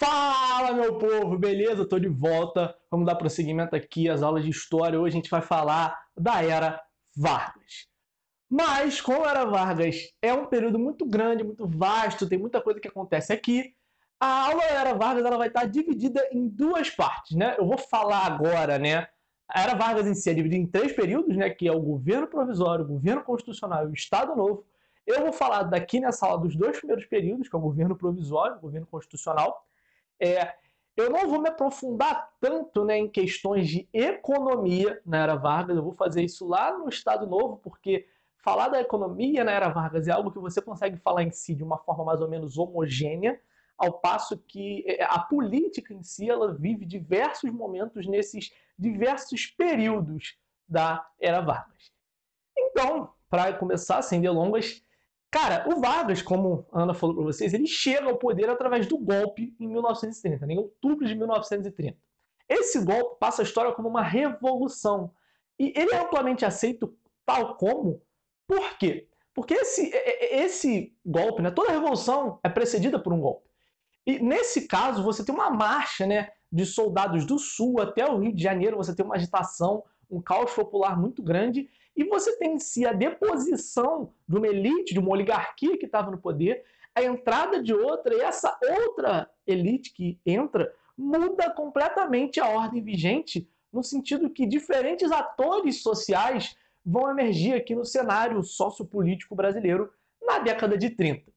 Fala, meu povo, beleza? Tô de volta. Vamos dar prosseguimento aqui às aulas de história. Hoje a gente vai falar da Era Vargas. Mas, como a Era Vargas é um período muito grande, muito vasto, tem muita coisa que acontece aqui, a aula Era Vargas ela vai estar dividida em duas partes, né? Eu vou falar agora, né? A Era Vargas em si é dividida em três períodos, né? Que é o governo provisório, o governo constitucional e o Estado Novo. Eu vou falar daqui nessa aula dos dois primeiros períodos, que é o governo provisório, o governo constitucional. É, eu não vou me aprofundar tanto né, em questões de economia na Era Vargas, eu vou fazer isso lá no Estado Novo, porque falar da economia na Era Vargas é algo que você consegue falar em si de uma forma mais ou menos homogênea, ao passo que é, a política em si ela vive diversos momentos nesses diversos períodos da Era Vargas. Então, para começar, sem delongas, Cara, o Vargas, como a Ana falou para vocês, ele chega ao poder através do golpe em 1930, né, em outubro de 1930. Esse golpe passa a história como uma revolução. E ele é amplamente aceito tal como. Por quê? Porque esse, esse golpe, né, toda revolução é precedida por um golpe. E nesse caso, você tem uma marcha né, de soldados do sul até o Rio de Janeiro, você tem uma agitação, um caos popular muito grande, e você tem em si a deposição de uma elite, de uma oligarquia que estava no poder, a entrada de outra, e essa outra elite que entra muda completamente a ordem vigente, no sentido que diferentes atores sociais vão emergir aqui no cenário sociopolítico brasileiro na década de 30.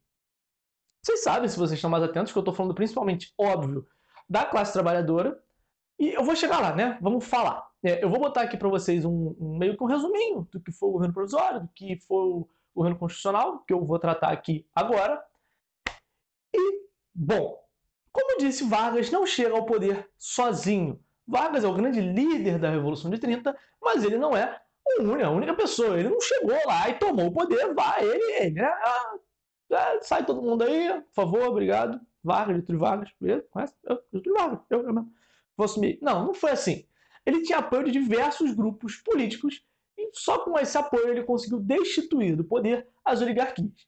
Vocês sabem, se vocês estão mais atentos, que eu estou falando principalmente, óbvio, da classe trabalhadora, e eu vou chegar lá, né? Vamos falar. É, eu vou botar aqui para vocês um, um, meio que um resuminho do que foi o governo provisório, do que foi o governo constitucional, que eu vou tratar aqui agora. E, bom, como disse, Vargas não chega ao poder sozinho. Vargas é o grande líder da Revolução de 30, mas ele não é a única pessoa. Ele não chegou lá e tomou o poder, vai, ele, ele, né? Sai todo mundo aí, por favor, obrigado. Vargas, Getúlio Vargas, beleza? Conhece? Eu, Getúlio Vargas, eu, eu mesmo. Vou assumir. Não, não foi assim ele tinha apoio de diversos grupos políticos e só com esse apoio ele conseguiu destituir do poder as oligarquias.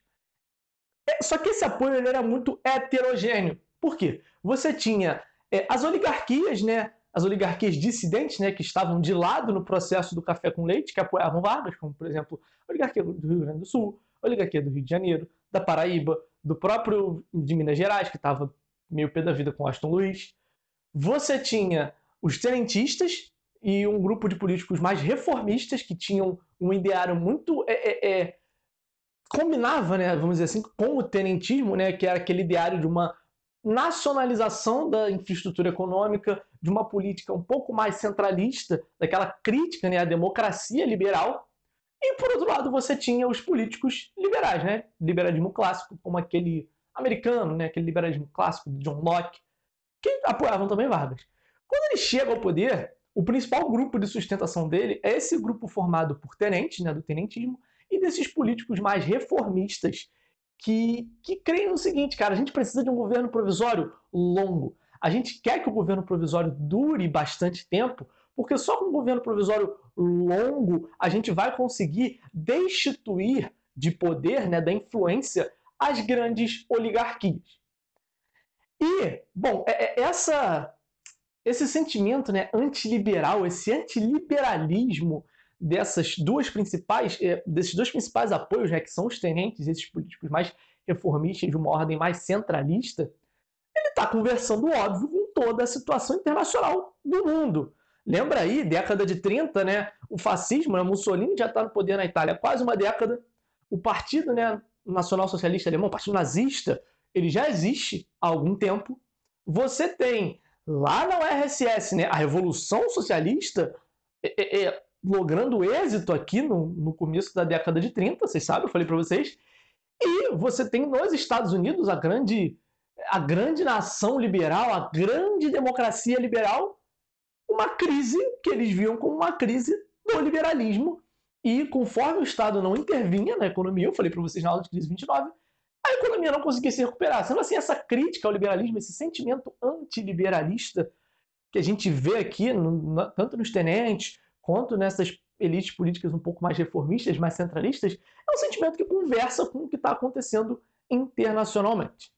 É, só que esse apoio ele era muito heterogêneo. Por quê? Você tinha é, as oligarquias, né, as oligarquias dissidentes, né, que estavam de lado no processo do café com leite, que apoiavam Vargas, como por exemplo a oligarquia do Rio Grande do Sul, a oligarquia do Rio de Janeiro, da Paraíba, do próprio de Minas Gerais, que estava meio pé da vida com Aston Luiz. Você tinha os tenentistas e um grupo de políticos mais reformistas que tinham um ideário muito é, é, é, combinava, né, vamos dizer assim, com o tenentismo, né, que era aquele ideário de uma nacionalização da infraestrutura econômica, de uma política um pouco mais centralista, daquela crítica né, à democracia liberal. E por outro lado, você tinha os políticos liberais, né, liberalismo clássico, como aquele americano, né, aquele liberalismo clássico de John Locke, que apoiavam também Vargas. Quando ele chega ao poder, o principal grupo de sustentação dele é esse grupo formado por tenentes, né, do tenentismo, e desses políticos mais reformistas que, que creem no seguinte, cara, a gente precisa de um governo provisório longo. A gente quer que o governo provisório dure bastante tempo, porque só com um governo provisório longo a gente vai conseguir destituir de poder, né, da influência, as grandes oligarquias. E, bom, é, é, essa esse sentimento né, antiliberal, esse antiliberalismo dessas duas principais, eh, desses dois principais apoios, né, que são os tenentes, esses políticos mais reformistas de uma ordem mais centralista, ele está conversando, óbvio, com toda a situação internacional do mundo. Lembra aí, década de 30, né, o fascismo, né, Mussolini já está no poder na Itália há quase uma década. O Partido né, Nacional Socialista Alemão, o Partido Nazista, ele já existe há algum tempo. Você tem lá na URSS, né, a Revolução Socialista é, é, é, logrando êxito aqui no, no começo da década de 30, vocês sabem, eu falei para vocês. E você tem nos Estados Unidos a grande, a grande nação liberal, a grande democracia liberal, uma crise que eles viam como uma crise do liberalismo. E conforme o Estado não intervinha na economia, eu falei para vocês na aula de crise 29, a economia não conseguia se recuperar. Sendo assim, essa crítica ao liberalismo, esse sentimento antiliberalista que a gente vê aqui, no, tanto nos tenentes quanto nessas elites políticas um pouco mais reformistas, mais centralistas, é um sentimento que conversa com o que está acontecendo internacionalmente.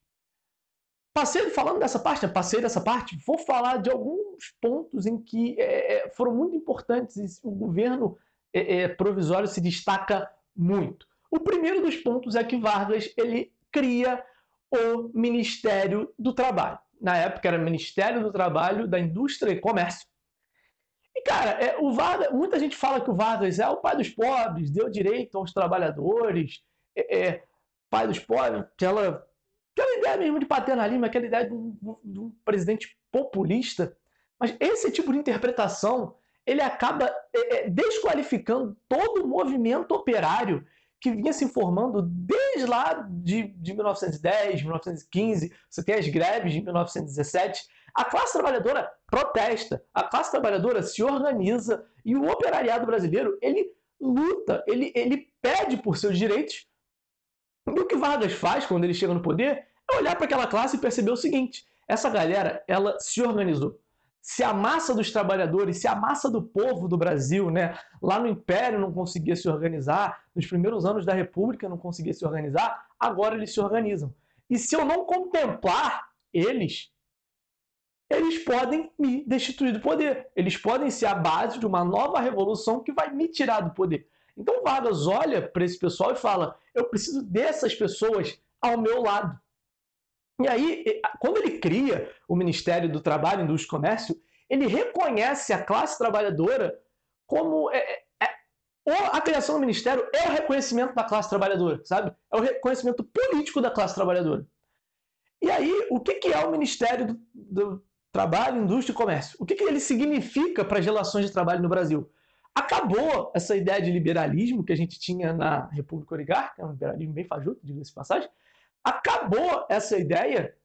passei falando dessa parte, né? passei dessa parte, vou falar de alguns pontos em que é, é foram muito importantes e o governo é, é, provisório se destaca muito. O primeiro dos pontos é que Vargas ele cria o Ministério do Trabalho. Na época era Ministério do Trabalho, da Indústria e Comércio. E, cara, é, o muita gente fala que o Vargas é o pai dos pobres, deu direito aos trabalhadores, é, é pai dos pobres, aquela, aquela ideia mesmo de paternalismo, aquela ideia de um, de um presidente populista. Mas esse tipo de interpretação ele acaba é, é desqualificando todo o movimento operário que vinha se formando desde lá de, de 1910, 1915, você tem as greves de 1917. A classe trabalhadora protesta, a classe trabalhadora se organiza. E o operariado brasileiro ele luta, ele, ele pede por seus direitos. E o que Vargas faz quando ele chega no poder é olhar para aquela classe e perceber o seguinte: essa galera ela se organizou se a massa dos trabalhadores, se a massa do povo do Brasil, né, lá no Império não conseguia se organizar, nos primeiros anos da República não conseguia se organizar, agora eles se organizam. E se eu não contemplar eles, eles podem me destituir do poder. Eles podem ser a base de uma nova revolução que vai me tirar do poder. Então Vargas olha para esse pessoal e fala: eu preciso dessas pessoas ao meu lado. E aí, quando ele cria o Ministério do Trabalho, Indústria e Comércio, ele reconhece a classe trabalhadora como. É, é, é a criação do Ministério é o reconhecimento da classe trabalhadora, sabe? É o reconhecimento político da classe trabalhadora. E aí, o que, que é o Ministério do, do Trabalho, Indústria e Comércio? O que, que ele significa para as relações de trabalho no Brasil? Acabou essa ideia de liberalismo que a gente tinha na República Oligárquica, é um liberalismo bem fajuto, diga-se passagem, acabou essa ideia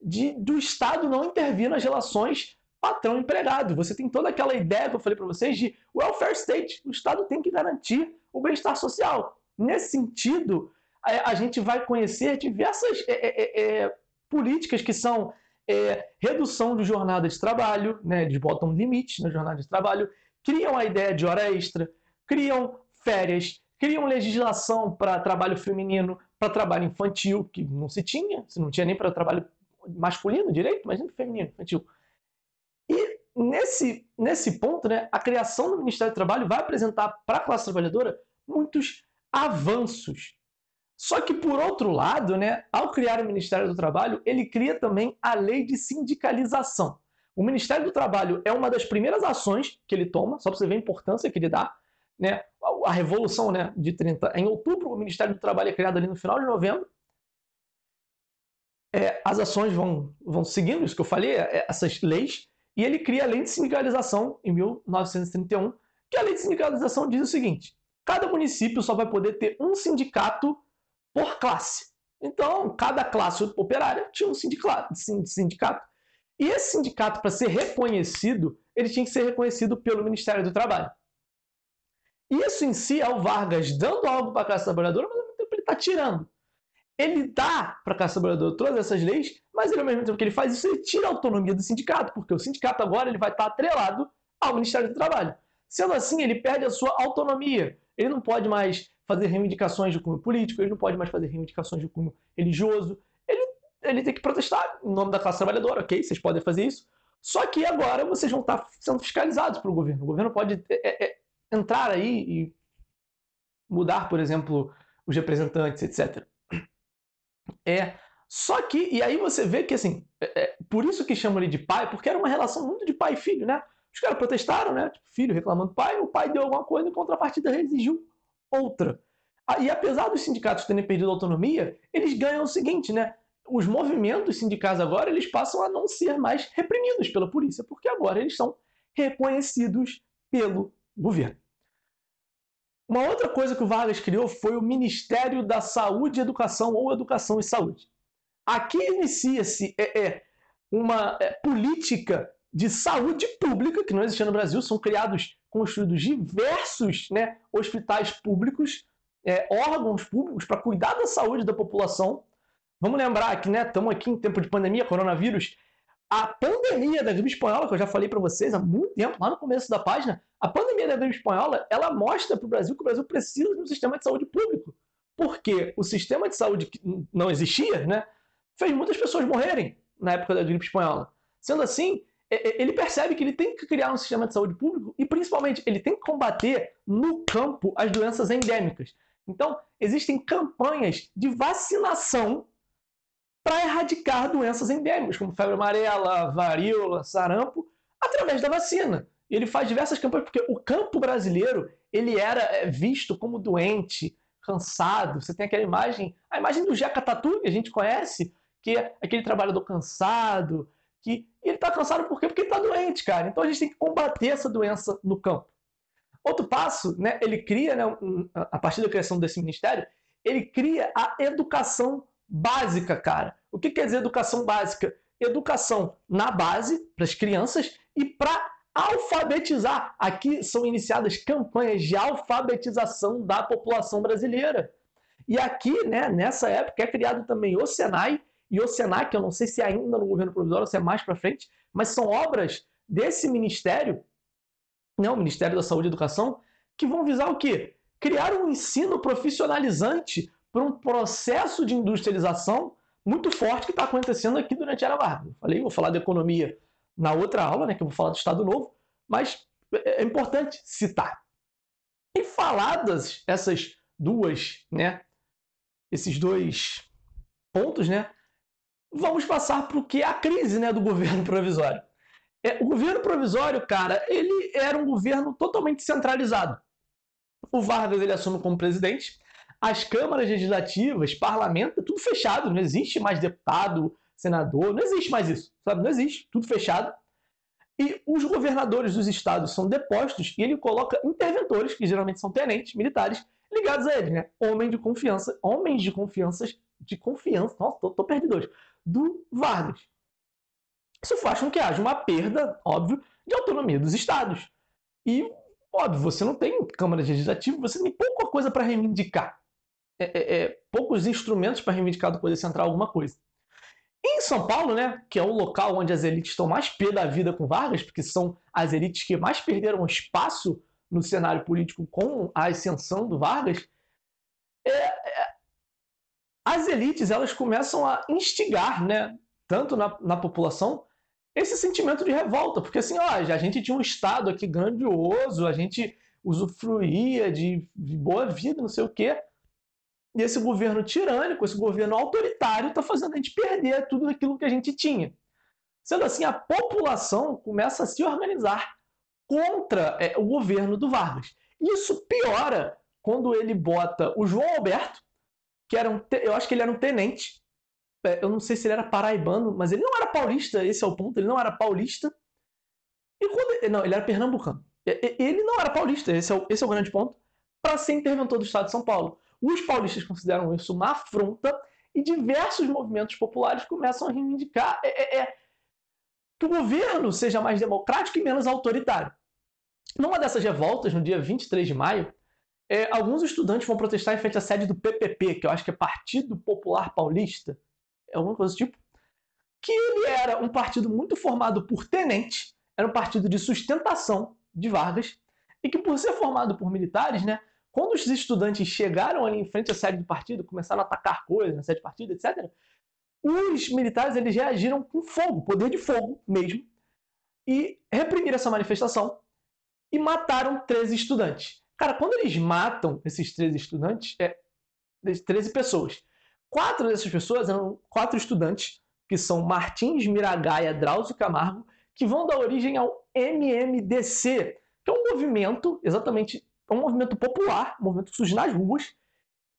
de, do Estado não intervir nas relações patrão-empregado. Você tem toda aquela ideia que eu falei para vocês de welfare state. O Estado tem que garantir o bem-estar social. Nesse sentido, a, a, gente vai conhecer diversas é, é, é, é políticas que são é, redução de jornada de trabalho, né, eles botam limites na jornada de trabalho, criam a ideia de hora extra, criam férias, criam legislação para trabalho feminino, para trabalho infantil, que não se tinha, se não tinha nem para trabalho masculino direito, mas nem feminino, infantil. E nesse, nesse ponto, né, a criação do Ministério do Trabalho vai apresentar para a classe trabalhadora muitos avanços. Só que, por outro lado, né, ao criar o Ministério do Trabalho, ele cria também a lei de sindicalização. O Ministério do Trabalho é uma das primeiras ações que ele toma, só para você ver a importância que ele dá né, a Revolução né, de 30. Em outubro, o Ministério do Trabalho é criado ali no final de novembro. É, as ações vão, vão seguindo isso que eu falei, é, essas leis, e ele cria a Lei de Sindicalização em 1931, que a Lei de Sindicalização diz o seguinte: cada município só vai poder ter um sindicato por classe. Então, cada classe operária tinha um sindicato. sindicato. E esse sindicato, para ser reconhecido, ele tinha que ser reconhecido pelo Ministério do Trabalho. Isso em si é o Vargas dando algo para a classe trabalhadora, mas ao mesmo tempo ele está tirando. Ele dá para a classe trabalhadora todas essas leis, mas ele, ao mesmo tempo que ele faz isso, ele tira a autonomia do sindicato, porque o sindicato agora ele vai estar tá atrelado ao Ministério do Trabalho. Sendo assim, ele perde a sua autonomia. Ele não pode mais fazer reivindicações de cunho político, ele não pode mais fazer reivindicações de cunho religioso. Ele, ele tem que protestar em nome da classe trabalhadora, ok? Vocês podem fazer isso. Só que agora vocês vão estar sendo fiscalizados pelo governo. O governo pode é, é, entrar aí e mudar, por exemplo, os representantes, etc. É, só que, e aí você vê que, assim, é, é, por isso que chamam ele de pai, porque era uma relação muito de pai e filho, né? Os caras protestaram, né? Tipo, filho reclamando do pai, o pai deu alguma coisa, em contrapartida exigiu outra. Ah, e apesar dos sindicatos terem perdido autonomia, eles ganham o seguinte, né? Os movimentos sindicais agora, eles passam a não ser mais reprimidos pela polícia, porque agora eles são reconhecidos pelo governo. Uma outra coisa que o Vargas criou foi o Ministério da Saúde e Educação, ou Educação e Saúde. Aqui inicia-se é, é, uma é, política de saúde pública, que não existia no Brasil, são criados, construídos diversos né, hospitais públicos, é, órgãos públicos para cuidar da saúde da população. Vamos lembrar que estamos né, aqui em tempo de pandemia, coronavírus, a pandemia da gripe espanhola, que eu já falei para vocês há muito tempo, lá no começo da página, a pandemia da gripe espanhola, ela mostra para o Brasil que o Brasil precisa de um sistema de saúde público. Porque o sistema de saúde que não existia, né, fez muitas pessoas morrerem. na época da gripe espanhola. Sendo assim, ele percebe que ele tem que criar um sistema de saúde público e, principalmente, ele tem que combater no campo as doenças endêmicas. Então, existem campanhas de vacinação para erradicar doenças endêmicas, como febre amarela, varíola, sarampo, através da vacina. Ele faz diversas campanhas, porque o campo brasileiro ele era é, visto como doente, cansado. Você tem aquela imagem, a imagem do Jeca Tatu, que a gente conhece, que é aquele trabalhador cansado, que ele está cansado por quê? Porque ele está doente, cara. Então a gente tem que combater essa doença no campo. Outro passo, né, ele cria, né, a partir da criação desse ministério, ele cria a educação básica, cara. O que quer dizer educação básica? Educação na base, para as crianças, e para alfabetizar. Aqui são iniciadas campanhas de alfabetização da população brasileira. E aqui, né, nessa época, é criado também o Senai e o Senac, eu não sei se é ainda no governo provisório ou se é mais para frente, mas são obras desse ministério, né, o Ministério da Saúde e Educação, que vão visar o quê? Criar um ensino profissionalizante para um processo de industrialização muito forte que está acontecendo aqui durante a Era Vargas. Falei, vou falar de economia na outra aula, né, que eu vou falar do Estado Novo, mas é, é importante citar. E faladas essas duas, né, esses dois pontos, né, vamos passar para o que é a crise, né, do governo provisório. É, o governo provisório, cara, ele era um governo totalmente centralizado. O Vargas ele assume como presidente, as câmaras legislativas, parlamento, é tudo fechado, não existe mais deputado, senador, não existe mais isso, sabe? Não existe, tudo fechado. E os governadores dos estados são depostos e ele coloca interventores, que geralmente são tenentes militares, ligados a ele, né? Homens de confiança, homens de confiança, de confiança, nossa, tô, tô perdido hoje, do Vargas. Isso faz com que haja uma perda, óbvio, de autonomia dos estados. E, óbvio, você não tem Câmara Legislativa, você tem pouca coisa para reivindicar é, é, é, poucos instrumentos para reivindicar do poder central alguma coisa. Em São Paulo, né, que é o local onde as elites estão mais pé da vida com Vargas, porque são as elites que mais perderam espaço no cenário político com a ascensão do Vargas, é, é, as elites elas começam a instigar, né, tanto na, na população, esse sentimento de revolta, porque assim, ó, a gente tinha um estado aqui grandioso, a gente usufruía de, de boa vida, não sei o quê, e esse governo tirânico, esse governo autoritário, está fazendo a gente perder tudo aquilo que a gente tinha. Sendo assim, a população começa a se organizar contra é, o governo do Vargas. Isso piora quando ele bota o João Alberto, que era um, eu acho que ele era um tenente, é, eu não sei se ele era paraibano, mas ele não era paulista, esse é o ponto, ele não era paulista. E quando, não, ele era pernambucano. Ele não era paulista, esse é o, esse é o grande ponto, para ser interventor do Estado de São Paulo. Os paulistas consideram isso uma afronta e diversos movimentos populares começam a reivindicar é, é, é, que o governo seja mais democrático e menos autoritário. Numa dessas revoltas, no dia 23 de maio, é, alguns estudantes vão protestar em frente à sede do PPP, que eu acho que é Partido Popular Paulista, é alguma coisa do tipo, que ele era um partido muito formado por tenentes, era um partido de sustentação de Vargas, e que por ser formado por militares, né, quando os estudantes chegaram ali em frente à sede do partido, começaram a atacar coisas na sede do partido, etc., os militares eles reagiram com fogo, poder de fogo mesmo, e reprimiram essa manifestação e mataram 13 estudantes. Cara, quando eles matam esses 13 estudantes, é 13 pessoas. Quatro dessas pessoas eram quatro estudantes, que são Martins, Miragaia, Drauzio Camargo, que vão dar origem ao MMDC, que é um movimento exatamente é um movimento popular, um movimento que surge nas ruas,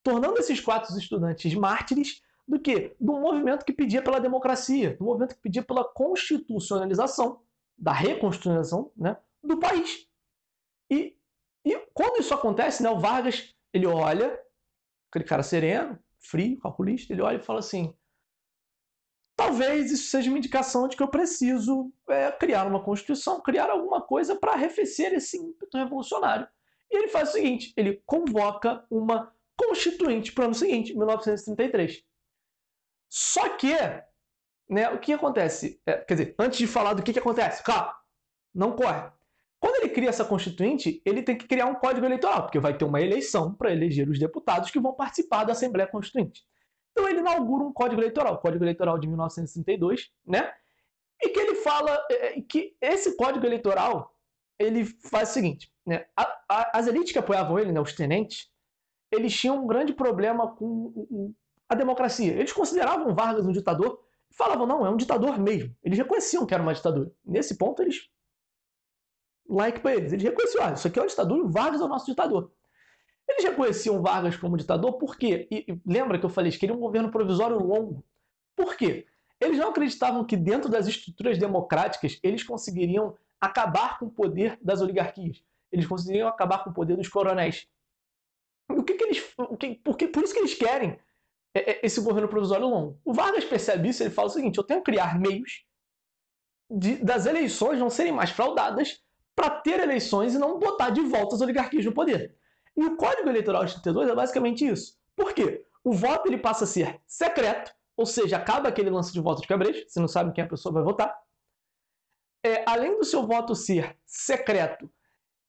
tornando esses quatro estudantes mártires do que? Do movimento que pedia pela democracia, do movimento que pedia pela constitucionalização, da reconstitucionalização né, do país. E, e quando isso acontece, né, o Vargas ele olha, aquele cara sereno, frio, calculista, ele olha e fala assim: talvez isso seja uma indicação de que eu preciso é, criar uma constituição, criar alguma coisa para arrefecer esse ímpeto revolucionário. E ele faz o seguinte: ele convoca uma constituinte para o ano seguinte, 1933. Só que, né, o que acontece? É, quer dizer, antes de falar do que, que acontece, calma, não corre. Quando ele cria essa constituinte, ele tem que criar um código eleitoral, porque vai ter uma eleição para eleger os deputados que vão participar da Assembleia Constituinte. Então ele inaugura um código eleitoral, o Código Eleitoral de 1932, né? E que ele fala é, é, que esse código eleitoral ele faz o seguinte, né? A, a, as elites que apoiavam ele, né, os tenentes, eles tinham um grande problema com a democracia. Eles consideravam Vargas um ditador e falavam, não, é um ditador mesmo. Eles reconheciam que era uma ditadura. Nesse ponto, eles. Like para eles. Eles reconheciam, ah, isso aqui é uma ditadura o Vargas é o nosso ditador. Eles reconheciam Vargas como ditador por quê? E, e lembra que eu falei, eles queriam um governo provisório longo. Por quê? Eles não acreditavam que dentro das estruturas democráticas eles conseguiriam acabar com o poder das oligarquias. Eles conseguiriam acabar com o poder dos coronéis. O que, que eles. O que, porque, por isso que eles querem é, é, esse governo provisório longo. O Vargas percebe isso, ele fala o seguinte: eu tenho que criar meios de, das eleições não serem mais fraudadas para ter eleições e não botar de volta as oligarquias no poder. E o Código Eleitoral de 32 é basicamente isso. Por quê? O voto ele passa a ser secreto, ou seja, acaba aquele lance de voto de cabresto, você não sabe quem a pessoa vai votar. É, além do seu voto ser secreto,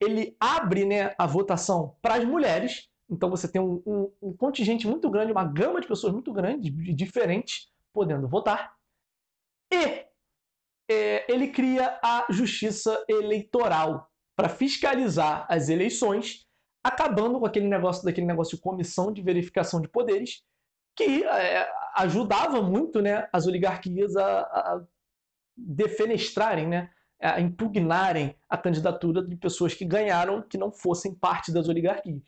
ele abre né, a votação para as mulheres, então você tem um, um, um, contingente muito grande, uma gama de pessoas muito grande, diferentes, podendo votar. E é, ele cria a justiça eleitoral para fiscalizar as eleições, acabando com aquele negócio daquele negócio de comissão de verificação de poderes, que é, ajudava muito né, as oligarquias a, a defenestrarem, né, a impugnarem a candidatura de pessoas que ganharam que não fossem parte das oligarquias.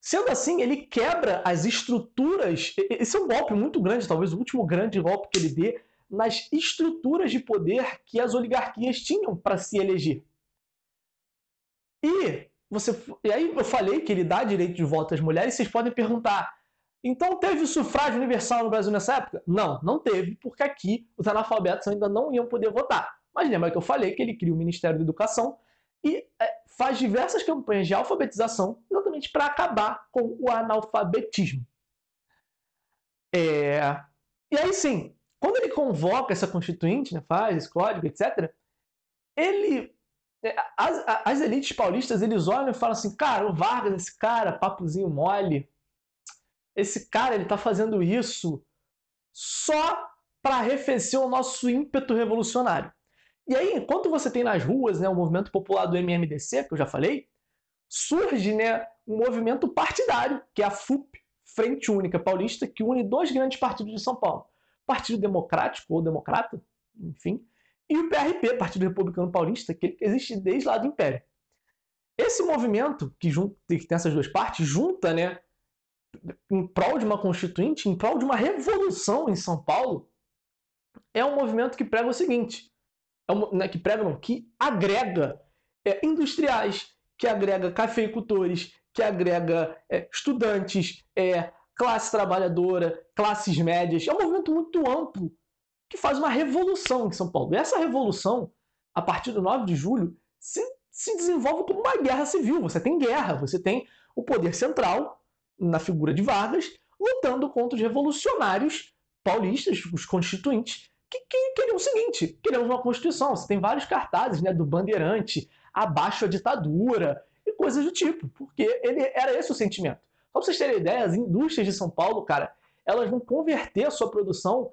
Sendo assim, ele quebra as estruturas. Esse é um golpe muito grande, talvez o último grande golpe que ele dê nas estruturas de poder que as oligarquias tinham para se eleger. E você, e aí eu falei que ele dá direito de voto às mulheres. Vocês podem perguntar: então teve sufrágio universal no Brasil nessa época? Não, não teve, porque aqui os analfabetos ainda não iam poder votar. Mas lembra que eu falei que ele cria o Ministério da Educação e é, faz diversas campanhas de alfabetização exatamente para acabar com o analfabetismo. É... E aí sim, quando ele convoca essa constituinte, né, faz esse código, etc., ele. É, as, as elites paulistas eles olham e falam assim: cara, o Vargas, esse cara, papozinho mole, esse cara ele está fazendo isso só para arrefecer o nosso ímpeto revolucionário. E aí, enquanto você tem nas ruas né, o movimento popular do MMDC, que eu já falei, surge né, um movimento partidário, que é a FUP, Frente Única Paulista, que une dois grandes partidos de São Paulo. Partido Democrático, ou Democrata, enfim, e o PRP, Partido Republicano Paulista, que existe desde lá do Império. Esse movimento, que, junta, que tem essas duas partes, junta, né, em prol de uma constituinte, em prol de uma revolução em São Paulo, é um movimento que prega o seguinte: é uma, né, que prega não, que agrega é, industriais, que agrega cafeicultores, que agrega é, estudantes, é, classe trabalhadora, classes médias. É um movimento muito amplo que faz uma revolução em São Paulo. E essa revolução, a partir do 9 de julho, se, se desenvolve como uma guerra civil. Você tem guerra, você tem o poder central, na figura de Vargas, lutando contra os revolucionários paulistas, os constituintes, que, que queriam o seguinte: queremos uma Constituição. Você tem vários cartazes né, do Bandeirante, abaixo a ditadura e coisas do tipo, porque ele era esse o sentimento. Só para vocês terem ideia, as indústrias de São Paulo, cara, elas vão converter a sua produção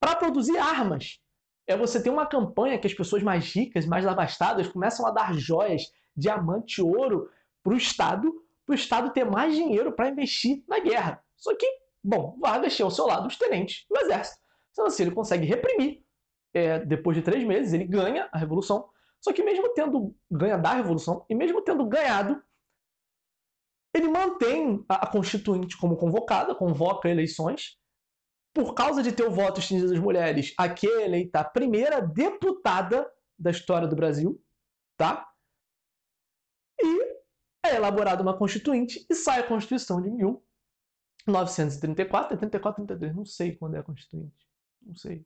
para produzir armas. É você ter uma campanha que as pessoas mais ricas, mais abastadas, começam a dar joias, diamante, ouro para o Estado, para o Estado ter mais dinheiro para investir na guerra. Só que, bom, Vargas tinha ao seu lado os tenentes do exército. Então, assim, ele consegue reprimir. É, depois de três meses, ele ganha a revolução. Só que mesmo tendo ganho da revolução e mesmo tendo ganhado, ele mantém a, constituinte como convocada, convoca eleições. Por causa de ter o voto estendido das mulheres, aqui é eleita a primeira deputada da história do Brasil, tá? E é elaborada uma constituinte e sai a Constituição de 1934, 34, 33, não sei quando é a Constituinte. Não sei.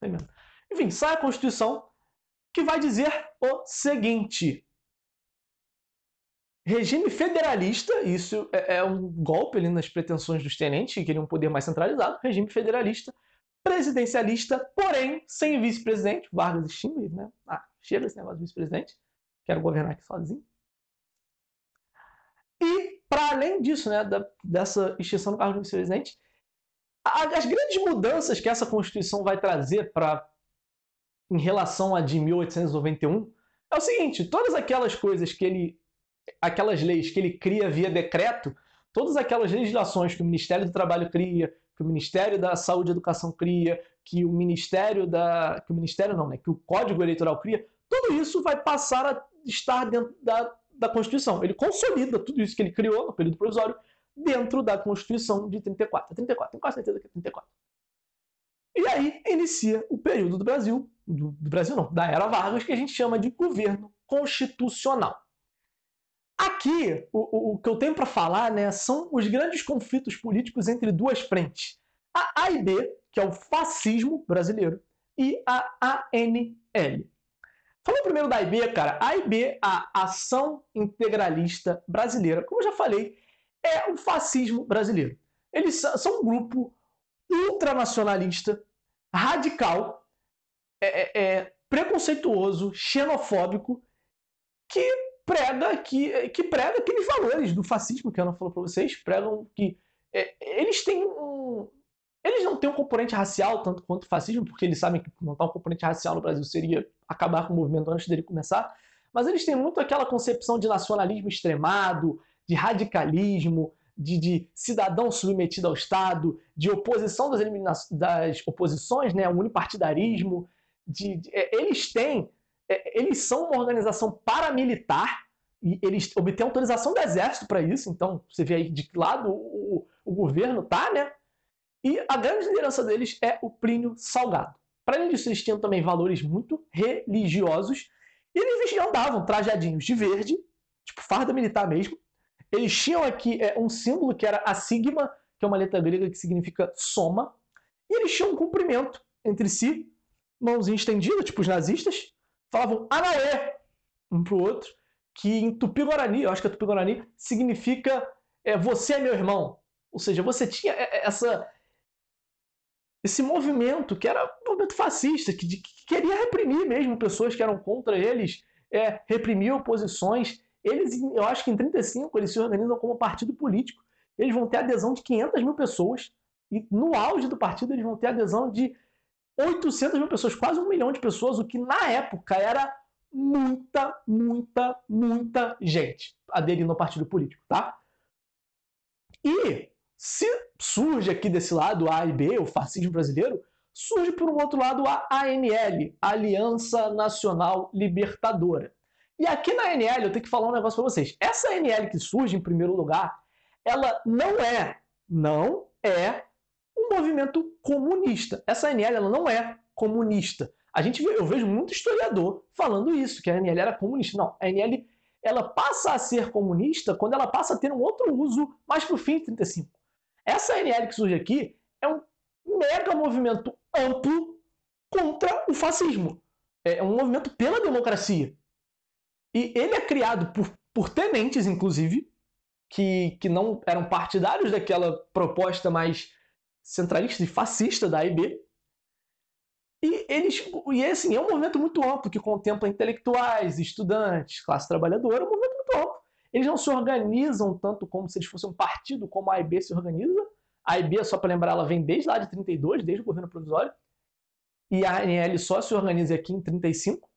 Sei mesmo. Enfim, sai a Constituição que vai dizer o seguinte: regime federalista, isso é, é um golpe ali nas pretensões dos tenentes, que queriam um poder mais centralizado, regime federalista, presidencialista, porém sem vice-presidente, Vargas e Stingler, né? Ah, chega esse negócio de vice-presidente, quero governar aqui sozinho. E, para além disso, né, da, dessa extinção do cargo de vice-presidente, as grandes mudanças que essa Constituição vai trazer para em relação a de 1891 é o seguinte: todas aquelas coisas que ele, aquelas leis que ele cria via decreto, todas aquelas legislações que o Ministério do Trabalho cria, que o Ministério da Saúde e Educação cria, que o Ministério da, que o Ministério não, né, que o Código Eleitoral cria, tudo isso vai passar a estar dentro da, da Constituição. Ele consolida tudo isso que ele criou no período provisório dentro da Constituição de 34. 34, tenho quase certeza que é 34. E aí inicia o período do Brasil, do, do Brasil não, da Era Vargas, que a gente chama de governo constitucional. Aqui, o, o, o que eu tenho para falar né, são os grandes conflitos políticos entre duas frentes. A A e B, que é o fascismo brasileiro, e a ANL. Falando primeiro da AIB, cara, a AIB, a Ação Integralista Brasileira, como eu já falei, é o fascismo brasileiro. Eles são um grupo ultranacionalista, radical, é, é, é, preconceituoso, xenofóbico, que prega que, que prega aqueles valores do fascismo que a Ana falou para vocês, pregam que é, eles têm um, eles não têm um componente racial tanto quanto o fascismo, porque eles sabem que montar um componente racial no Brasil seria acabar com o movimento antes dele começar, mas eles têm muito aquela concepção de nacionalismo extremado, de radicalismo, de, de cidadão submetido ao Estado, de oposição das, das oposições, né, o unipartidarismo. De, de, é, eles têm, é, eles são uma organização paramilitar e eles obtêm autorização do exército para isso. Então você vê aí de que lado o, o governo tá, né? E a grande liderança deles é o Plínio Salgado. Para além disso, eles tinham também valores muito religiosos e eles andavam trajadinhos de verde, tipo farda militar mesmo, eles tinham aqui é, um símbolo que era a sigma, que é uma letra grega que significa soma, e eles tinham um cumprimento entre si, mãozinha estendida, tipo os nazistas, falavam Anaê um pro outro, que em Tupi-Guarani, eu acho que é Tupi-Guarani, significa é, você é meu irmão. Ou seja, você tinha é, é, essa esse movimento que era um movimento fascista, que, que queria reprimir mesmo pessoas que eram contra eles, é, reprimir oposições eles, eu acho que em 35, eles se organizam como partido político. Eles vão ter adesão de 500 mil pessoas. E no auge do partido, eles vão ter adesão de 800 mil pessoas, quase um milhão de pessoas, o que na época era muita, muita, muita gente aderindo ao partido político, tá? E se surge aqui desse lado A e B, o fascismo brasileiro, surge por um outro lado a ANL, Aliança Nacional Libertadora. E aqui na NL eu tenho que falar um negócio para vocês. Essa NL que surge em primeiro lugar, ela não é, não é um movimento comunista. Essa NL ela não é comunista. A gente eu vejo muito historiador falando isso, que a NL era comunista. Não, a NL ela passa a ser comunista quando ela passa a ter um outro uso mais para o fim de 35. Essa NL que surge aqui é um mega movimento amplo contra o fascismo. É um movimento pela democracia. E ele é criado por, por tenentes, inclusive, que, que não eram partidários daquela proposta mais centralista e fascista da AIB. E eles, e assim, é um movimento muito amplo que contempla intelectuais, estudantes, classe trabalhadora, é um movimento muito amplo. Eles não se organizam tanto como se eles fossem um partido como a AIB se organiza. A AIB, só para lembrar, ela vem desde lá de 32, desde o governo provisório. E a ANL só se organiza aqui em 35.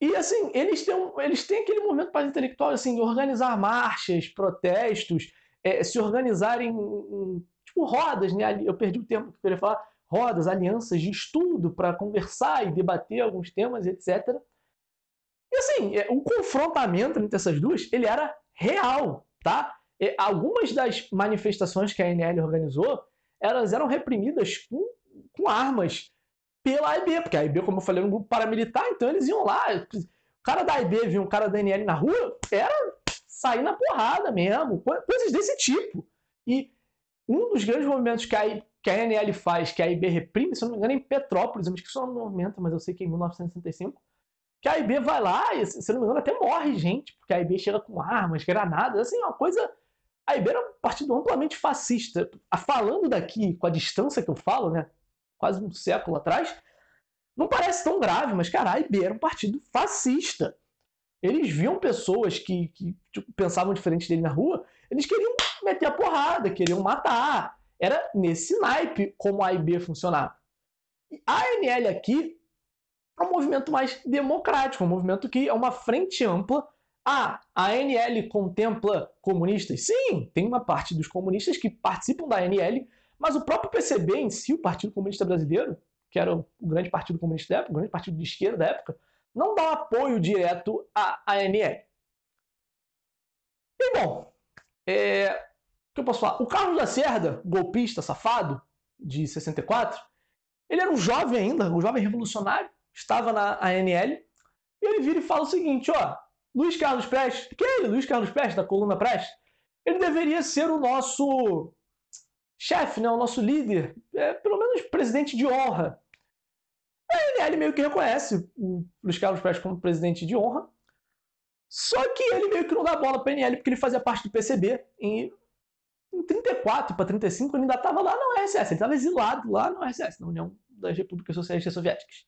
E assim, eles têm, eles têm aquele momento mais intelectual assim, de organizar marchas, protestos, é, se organizarem em, tipo rodas, né? Eu perdi o tempo que eu queria falar, rodas, alianças de estudo para conversar e debater alguns temas, etc. E assim, é, o confrontamento entre essas duas, ele era real, tá? E algumas das manifestações que a ANL organizou, elas eram reprimidas com, com armas pela AIB, porque a AIB, como eu falei, é um grupo paramilitar, então eles iam lá. O cara da AIB viu um cara da NL na rua, era sair na porrada mesmo, coisas desse tipo. E um dos grandes movimentos que a, que a NL faz, que a AIB reprime, se eu não me engano, é em Petrópolis, eu me esqueci o nome do movimento, mas eu sei que é em 1965, que a AIB vai lá e, se não me engano, até morre gente, porque a AIB chega com armas, granadas, assim, uma coisa... A AIB era um partido amplamente fascista. Falando daqui, com a distância que eu falo, né, quase um século atrás, não parece tão grave, mas, cara, a IB era um partido fascista. Eles viam pessoas que, que tipo, pensavam diferente dele na rua, eles queriam meter a porrada, queriam matar. Era nesse naipe como a AIB funcionava. A ANL aqui é um movimento mais democrático, um movimento que é uma frente ampla. Ah, a ANL contempla comunistas? Sim, tem uma parte dos comunistas que participam da ANL, mas o próprio PCB em si, o Partido Comunista Brasileiro, que era o grande partido comunista da época, o grande partido de esquerda da época, não dá apoio direto à ANL. E bom, é, o que eu posso falar? O Carlos Lacerda, golpista safado, de 64, ele era um jovem ainda, um jovem revolucionário, estava na ANL, e ele vira e fala o seguinte, ó, Luiz Carlos Prestes, que é ele, Luiz Carlos Prestes, da coluna Prestes, ele deveria ser o nosso chefe, né, o nosso líder, é, pelo menos presidente de honra. A ANL meio que reconhece o Luiz Carlos Prestes como presidente de honra, só que ele meio que não dá bola para a ANL porque ele fazia parte do PCB. Em, em 34 para 35 ele ainda estava lá no RSS, ele estava exilado lá no RSS, na União das Repúblicas Socialistas Soviéticas.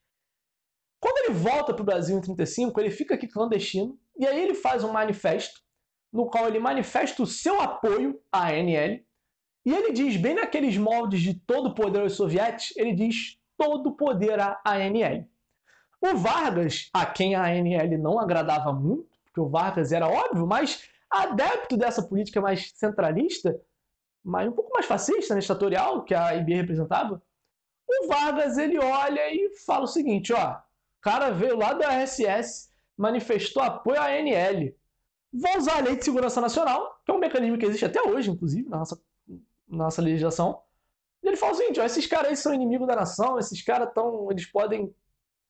Quando ele volta para o Brasil em 35, ele fica aqui clandestino e aí ele faz um manifesto no qual ele manifesta o seu apoio à ANL e ele diz, bem naqueles moldes de todo poder aos sovietes, ele diz todo poder à ANL. O Vargas, a quem a ANL não agradava muito, porque o Vargas era óbvio, mas adepto dessa política mais centralista, mas um pouco mais fascista, né, que a IB representava, o Vargas ele olha e fala o seguinte, ó, cara veio lá da RSS, manifestou apoio à ANL. Vou usar a Lei de Segurança Nacional, que é um mecanismo que existe até hoje, inclusive, na nossa, na nossa legislação. E ele fala o seguinte, ó, esses caras aí são inimigos da nação, esses caras estão, eles podem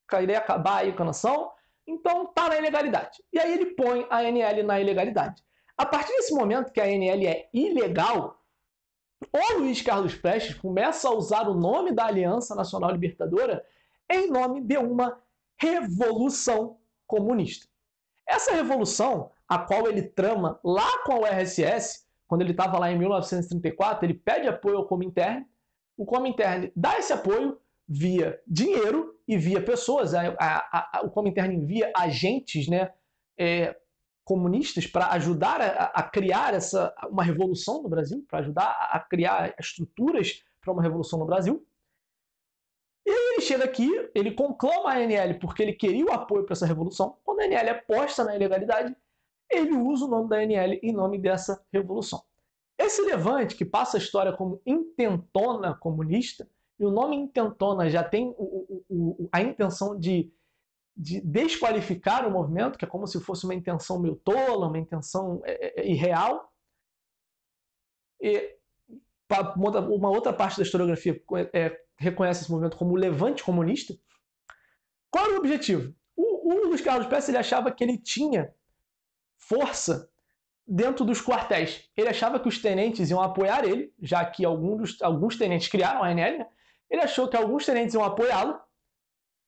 querer acabar aí com a nação, então tá na ilegalidade. E aí ele põe a ANL na ilegalidade. A partir desse momento que a ANL é ilegal, o Luiz Carlos Prestes começa a usar o nome da Aliança Nacional Libertadora em nome de uma revolução comunista. Essa revolução, a qual ele trama lá com a URSS, quando ele estava lá em 1934, ele pede apoio ao Comintern, o Comintern dá esse apoio via dinheiro e via pessoas. A, a, a, o Comintern envia agentes né, é, comunistas para ajudar a, criar essa, uma revolução no Brasil, para ajudar a criar estruturas para uma revolução no Brasil. E aí ele chega aqui, ele conclama a ANL porque ele queria o apoio para essa revolução. Quando a ANL é posta na ilegalidade, ele usa o nome da ANL em nome dessa revolução. Esse levante, que passa a história como intentona comunista, e o nome intentona já tem o, o, o, a intenção de, de, desqualificar o movimento, que é como se fosse uma intenção meio tola, uma intenção é, é, é irreal. E uma outra parte da historiografia é, reconhece esse movimento como o levante comunista. Qual era o objetivo? O, o Luiz Carlos Prestes ele achava que ele tinha força dentro dos quartéis. Ele achava que os tenentes iam apoiar ele, já que alguns, alguns tenentes criaram a ANL, né? Ele achou que alguns tenentes iam apoiá-lo,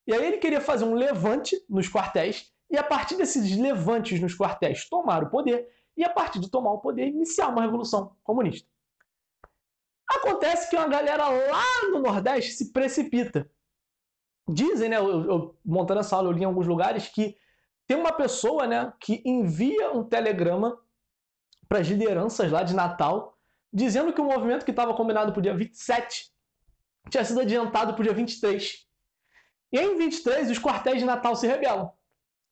e aí ele queria fazer um levante nos quartéis, e a partir desses levantes nos quartéis tomar o poder, e a partir de tomar o poder iniciar uma revolução comunista. Acontece que uma galera lá no Nordeste se precipita. Dizem, né, eu, eu, montando essa aula, eu li em alguns lugares que tem uma pessoa né, que envia um telegrama para as lideranças lá de Natal, dizendo que o movimento que estava combinado para o dia 27 tinha sido adiantado para o dia 23. E em 23, os quartéis de Natal se rebelam.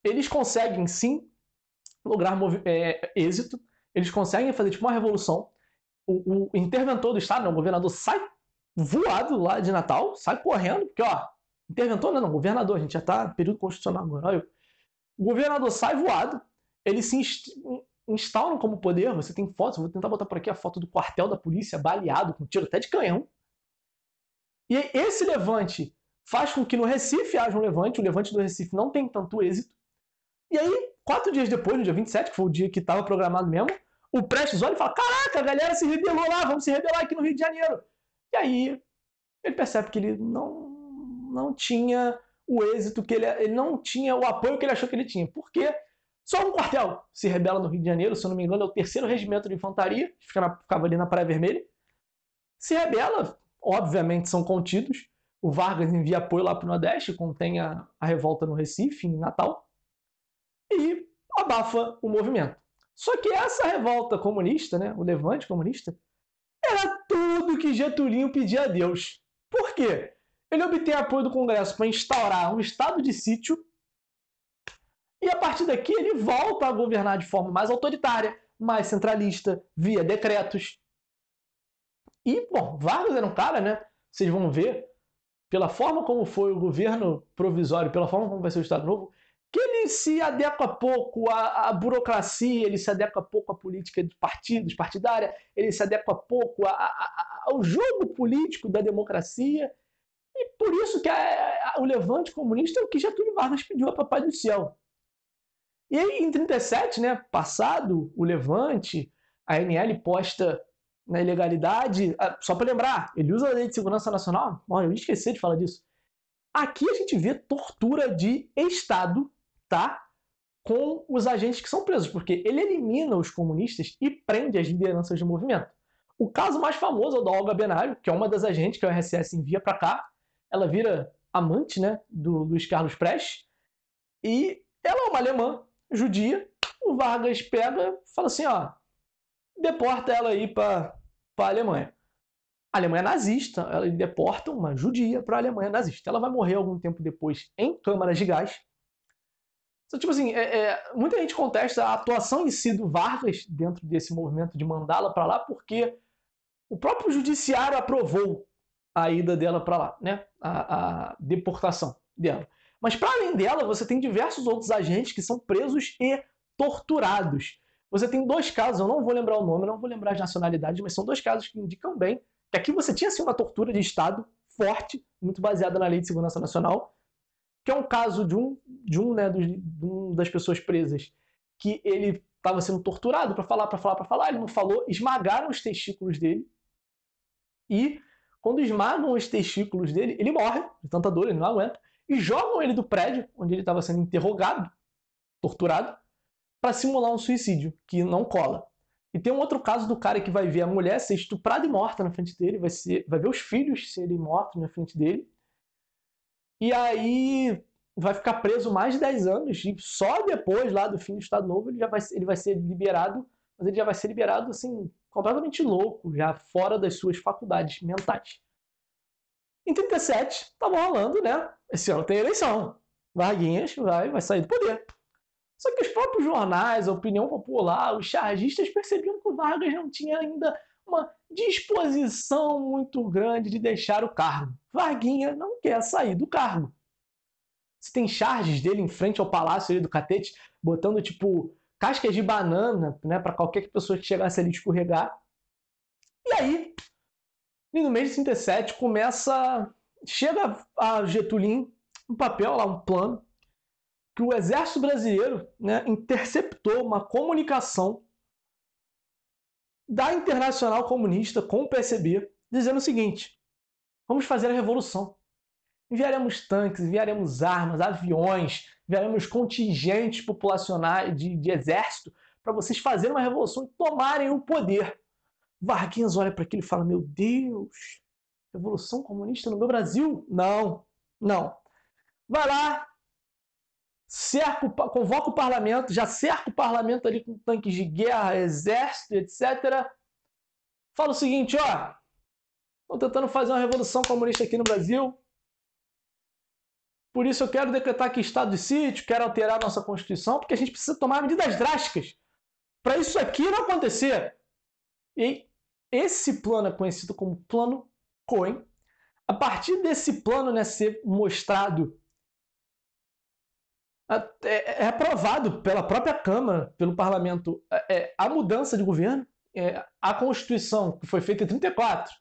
Eles conseguem, sim, lograr é, êxito, eles conseguem fazer tipo uma revolução. O, o interventor do Estado, né, o governador, sai voado lá de Natal, sai correndo, porque, ó, interventor não, não governador, a gente já está período constitucional agora. Olha, o governador sai voado, eles se instauram como poder, você tem fotos, vou tentar botar por aqui a foto do quartel da polícia, baleado, com tiro até de canhão. E esse levante faz com que no Recife haja um levante, o levante do Recife não tem tanto êxito. E aí, quatro dias depois, no dia 27, que foi o dia que estava programado mesmo, o Prestes olha e fala: Caraca, a galera se rebelou lá, vamos se rebelar aqui no Rio de Janeiro. E aí, ele percebe que ele não, não tinha o êxito que ele, ele não tinha o apoio que ele achou que ele tinha. Por quê? Só um quartel se rebela no Rio de Janeiro, se eu não me engano, é o terceiro regimento de infantaria, que ficava ali na Praia Vermelha. Se rebela, obviamente são contidos. O Vargas envia apoio lá para o Nordeste, contém a, a revolta no Recife, em Natal, e abafa o movimento. Só que essa revolta comunista, né, o levante comunista, era tudo que Getúlio pedia a Deus. Por quê? Ele obtém apoio do Congresso para instaurar um estado de sítio e a partir daqui ele volta a governar de forma mais autoritária, mais centralista, via decretos. E, bom, Vargas era um cara, né? Vocês vão ver, pela forma como foi o governo provisório, pela forma como vai ser o Estado Novo, que ele se adequa pouco à, à, burocracia, ele se adequa pouco à política de partidos, partidária, ele se adequa pouco a, a, ao jogo político da democracia. E por isso que o levante comunista é o que Getúlio Vargas pediu a Papai do Céu. E aí, em 37, né, passado o levante, a NL posta na ilegalidade. Só para lembrar, ele usa a Lei de Segurança Nacional. Olha, eu esqueci de falar disso. Aqui a gente vê tortura de Estado tá? com os agentes que são presos, porque ele elimina os comunistas e prende as lideranças do movimento. O caso mais famoso é o da Olga Benário, que é uma das agentes que o RSS envia para cá. Ela vira amante né, do Luiz Carlos Prestes. E ela é uma alemã judia. O Vargas pega e fala assim: ó, deporta ela aí para a Alemanha. A Alemanha nazista, ela deporta uma judia para a Alemanha nazista. Ela vai morrer algum tempo depois em câmaras de gás. Então, tipo assim, é, é, muita gente contesta a atuação em si do Vargas dentro desse movimento de mandá-la para lá, porque o próprio judiciário aprovou a ida dela para lá, né? A, a, deportação dela. Mas para além dela, você tem diversos outros agentes que são presos e torturados. Você tem dois casos, eu não vou lembrar o nome, não vou lembrar as nacionalidades, mas são dois casos que indicam bem que aqui você tinha assim, uma tortura de Estado forte, muito baseada na Lei de Segurança Nacional, que é um caso de um, de um, né, de um das pessoas presas que ele estava sendo torturado para falar, para falar, para falar, ele não falou, esmagaram os testículos dele e quando esmagam os testículos dele, ele morre de tanta dor, ele não aguenta e jogam ele do prédio onde ele estava sendo interrogado, torturado, para simular um suicídio que não cola. E tem um outro caso do cara que vai ver a mulher ser estuprada e morta na frente dele, vai, ser, vai ver os filhos serem mortos na frente dele e aí vai ficar preso mais de 10 anos e só depois lá do fim do Estado Novo ele já vai, ele vai ser liberado, mas ele já vai ser liberado assim, completamente louco, já fora das suas faculdades mentais. Em 37, estava rolando, né? Esse ano tem eleição. Varguinhas vai, vai sair do poder. Só que os próprios jornais, a opinião popular, os chargistas percebiam que o Vargas não tinha ainda uma disposição muito grande de deixar o cargo. Varguinha não quer sair do cargo. Você tem charges dele em frente ao palácio do Catete, botando tipo cascas de banana, né, para qualquer pessoa que chegasse ali escorregar. E aí, no mês de 37, começa chega a Getulin um papel lá, um plano que o exército brasileiro, né, interceptou uma comunicação da Internacional Comunista com o PSB, dizendo o seguinte: vamos fazer a revolução. Enviaremos tanques, enviaremos armas, aviões, enviaremos contingentes populacionais de, de exército para vocês fazerem uma revolução e tomarem o poder. Varguinhas olha para aquilo e fala: Meu Deus, revolução comunista no meu Brasil? Não, não. Vai lá, convoca o parlamento, já cerca o parlamento ali com tanques de guerra, exército, etc. Fala o seguinte, ó, estão tentando fazer uma revolução comunista aqui no Brasil. Por isso eu quero decretar aqui estado de sítio, quero alterar a nossa Constituição, porque a gente precisa tomar medidas drásticas para isso aqui não acontecer. E esse plano é conhecido como Plano Cohen. A partir desse plano né, ser mostrado é, é aprovado pela própria Câmara, pelo Parlamento, é, é, a mudança de governo, é, a Constituição, que foi feita em 34,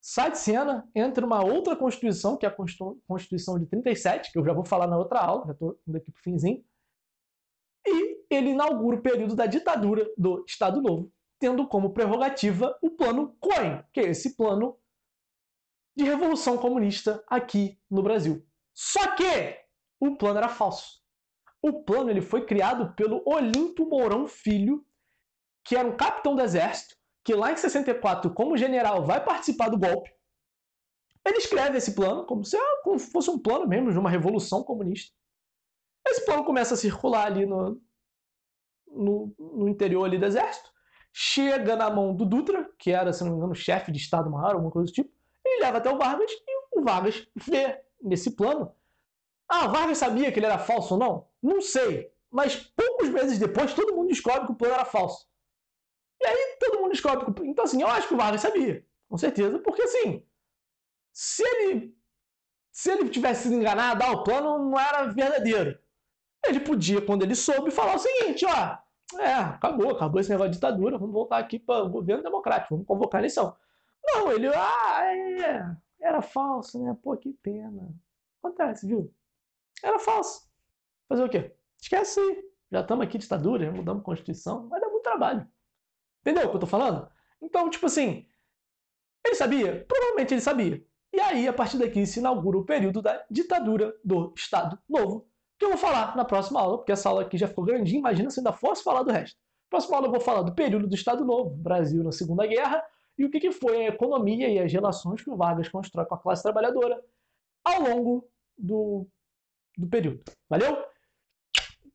sai de cena, entra uma outra Constituição, que é a Constituição de 37, que eu já vou falar na outra aula, já estou indo aqui para o finzinho, e ele inaugura o período da ditadura do Estado Novo, tendo como prerrogativa o Plano Cohen, que é esse plano de revolução comunista aqui no Brasil. Só que o plano era falso. O plano ele foi criado pelo Olimpo Mourão Filho, que era um capitão do exército, que lá em 64, como general, vai participar do golpe. Ele escreve esse plano como se fosse um plano mesmo de uma revolução comunista. Esse plano começa a circular ali no, no, no interior ali do exército. chega na mão do Dutra, que era, se não me engano, chefe de Estado-Maior, alguma coisa do tipo, ele leva até o Vargas e o Vargas vê nesse plano. Ah, Vargas sabia que ele era falso ou não? Não sei. Mas poucos meses depois, todo mundo descobre que o plano era falso. E aí todo mundo descobre que. Então, assim, eu acho que o Vargas sabia. Com certeza. Porque, assim, se ele. Se ele tivesse sido enganado, ah, o plano não era verdadeiro. Ele podia, quando ele soube, falar o seguinte: ó, é, acabou, acabou esse negócio de ditadura, vamos voltar aqui para o governo democrático, vamos convocar a eleição. Não, ele, ah, é, era falso, né? Pô, que pena. Acontece, viu? Era falso. Fazer o quê? Esquece aí. Já estamos aqui ditadura, já mudamos Constituição, vai dar muito trabalho. Entendeu o que eu tô falando? Então, tipo assim, ele sabia? Provavelmente ele sabia. E aí, a partir daqui, se inaugura o período da ditadura do Estado Novo, que eu vou falar na próxima aula, porque essa aula aqui já ficou grandinha, imagina se ainda fosse falar do resto. Próxima aula eu vou falar do período do Estado Novo, Brasil na Segunda Guerra, e o que, que foi a economia e as relações que o Vargas constrói com a classe trabalhadora ao longo do, do período. Valeu?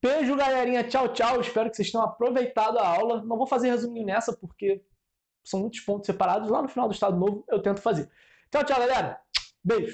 Beijo, galerinha. Tchau, tchau. Espero que vocês tenham aproveitado a aula. Não vou fazer resuminho nessa, porque são muitos pontos separados. Lá no final do Estado Novo eu tento fazer. Tchau, tchau, galera. Beijo.